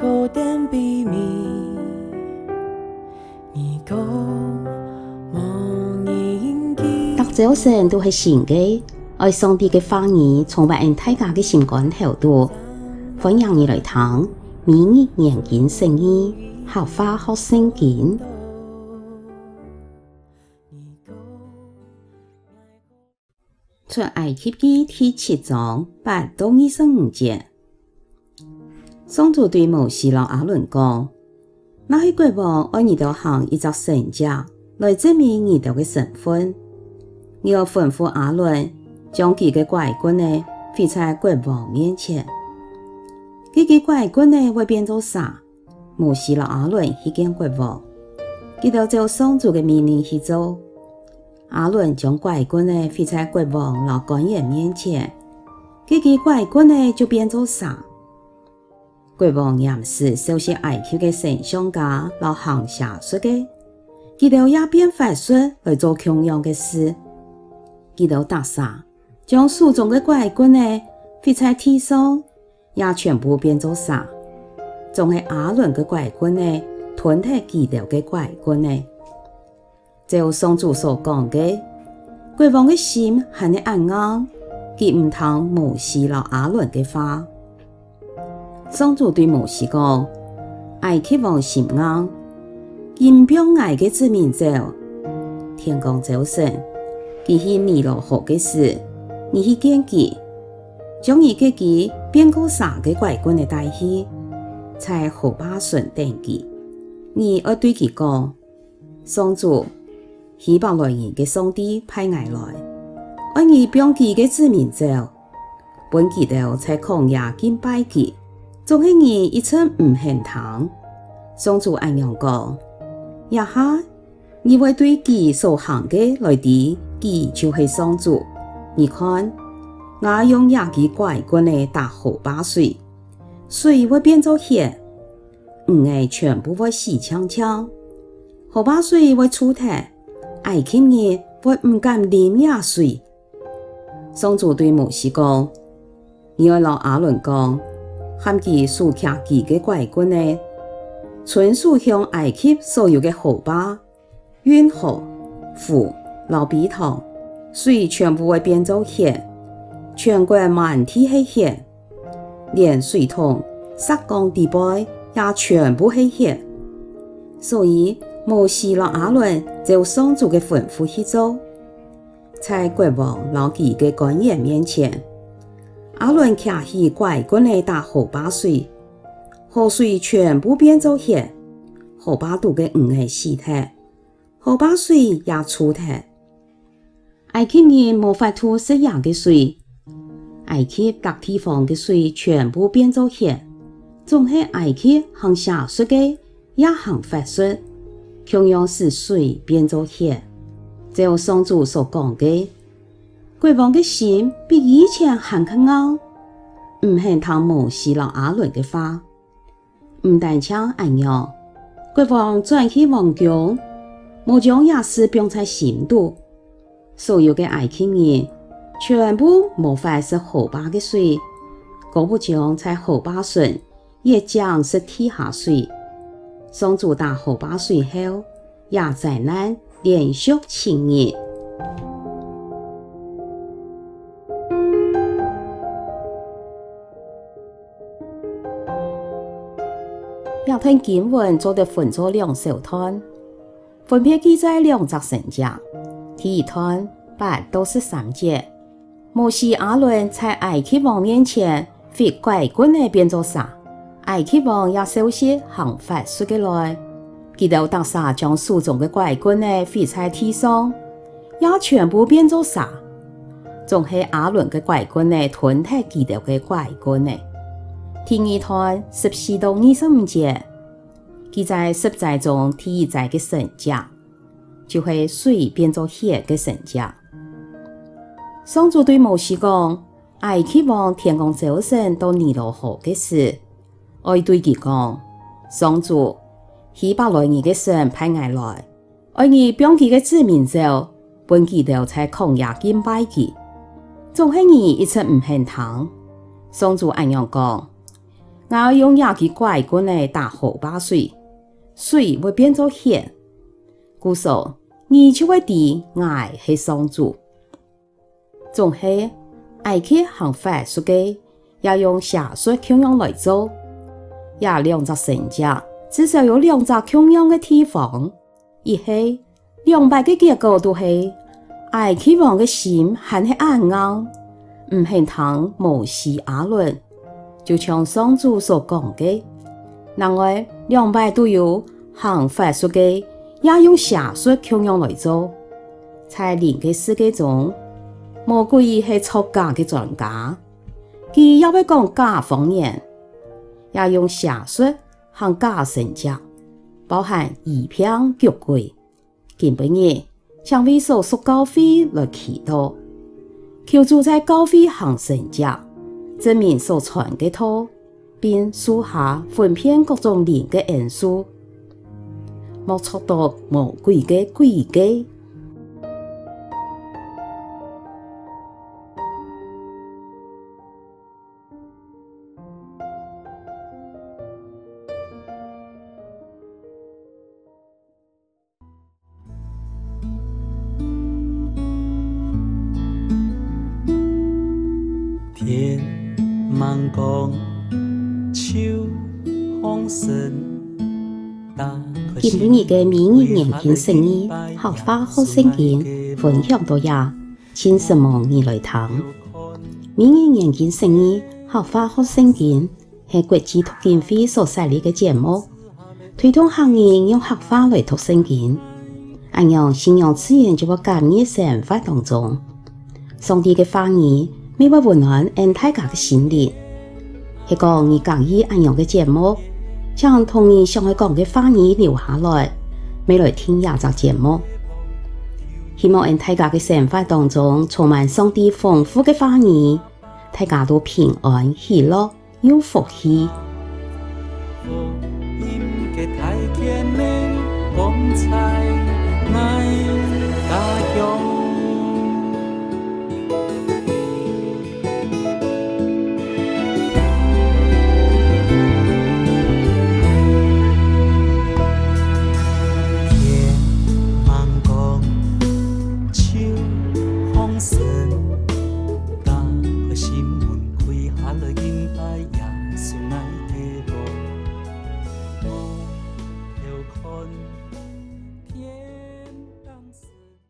大早晨都是新的，爱上帝的话语，充满大家的心肝头度。欢迎你来听，每日研经圣经，学话学圣经。出埃及记第七章八到二十五节，上主对摩西老阿伦讲：那些国王爱你哋行一只神迹，来证明你哋嘅身份。你要吩咐阿伦，将佢嘅拐棍呢，挥在国王面前。佢嘅拐棍呢，会变做啥。摩西老阿伦去见国王，佢哋照上主嘅命令去做。阿伦将拐棍呢，飞在国王老官员面前，佢嘅拐棍呢，就变做啥。国王严时收拾埃及嘅神像架，和行邪术嘅，佢哋也变法术来做同样嘅事。佢哋打沙，将手中的拐棍呢，挥在地上，也全部变做沙。总系亚伦的拐棍呢，吞吞佢哋的拐棍呢。就上主所讲的，国王的心很硬，佢唔听摩西和亚伦的话。上主对摩西讲：埃及王心硬，因表爱的子民走，天公早晨。佢是尼罗河嘅事，你去见佢，将伊嘅佢变过沙嘅拐棍嘅带去，在河坝上等佢。你要对佢讲：上主，希伯来人嘅上帝派我来，我你表佢嘅子民走，本佢哋在旷野敬拜佢，总系你一寸唔肯听。上主安样讲：呀哈，你会对佢所行嘅来啲。佢就是上主，你看，我用亚基拐棍来打河坝水，水会变做血，鱼儿全部会死呛呛，河坝水会出台，埃及人会唔敢啉野水。上主对摩西讲：你要老亚伦讲，喊佢竖起佢嘅拐棍呢，纯属向埃及所有嘅河坝、运河、湖。老比头，水全部会变做血，全国满地系血，连水桶、撒缸地杯也全部系血。所以摩西和亚伦就上主嘅吩咐去做，在国王老几嘅官员面前，亚伦骑起拐棍来打河坝水，河水全部变做血，河坝肚嘅鱼儿死脱，河坝水也出脱。埃及人无法吐食养的水，埃及各地方的水全部变做血，总系埃及行邪术的，也行法术，同样使水变做血。就上主所讲的，国王的心比以前还更硬，唔肯听摩西和亚伦的话，唔但像安样，国王转去王宫，冇将亚事放在心度。所有的埃及人全部无法食河坝的水，果不将在河坝上也将是地下水。上主打河坝水后，也灾难连续七日。亚吞经文做得分作两小段，分别记载两则神迹。第一段八到十三节，摩西阿伦在埃及王面前挥拐棍来变做沙，埃及王也收拾行法术的来，佢哋打沙将手中的拐棍来挥在地上，也全部变做沙，总系阿伦的拐棍呢吞吞佢哋的拐棍呢。第二段十四到二十五节，佢在十灾中第一灾的神迹。就会水变做血的神迹。上主对摩西讲：埃及王天公早晨到尼罗河的事，爱对佢讲：上主希伯来人的神派我来，爱你帮佢的子民走，本佢哋在旷野敬拜佢，总系你一直唔肯听。上主安样讲：我用牙齿拐棍来打荷包水，水会变作血。故说你就会知我是上主。总系爱去行法术嘅，要用邪术供养来做。也两只神将，至少有两只供养嘅地方。一系两败嘅结果都系爱去王嘅心还是硬硬，唔系听摩西亚伦。就像上主所讲的，然而两败都有行法术的，也用邪术供养来做。在灵嘅世界中，魔鬼系作假的专家，佢也会讲假方言，也用邪术行假神迹，包含异骗、脚鬼。今晡日将为所属教会来祈祷，求助在教会行神迹。证明所传的托，并书下分辨各种人的因素，莫错到魔鬼的诡计。芒光秋风声，今日嘅明日研经释义，客话学圣经分享到呀，请什么你来听？明日研经释义，客话学圣经系国际读经会所设立嘅节目，推动行业用客话来读圣经，按样信仰自然就会感染生活当中，上帝嘅话语。每位温暖俺大家的心灵，系讲你讲意安样嘅节目，将同你想要讲嘅话语留下来，每来听下集节目。希望俺大家嘅生活当中充满上帝丰富嘅话语，大家都平安喜乐有福气。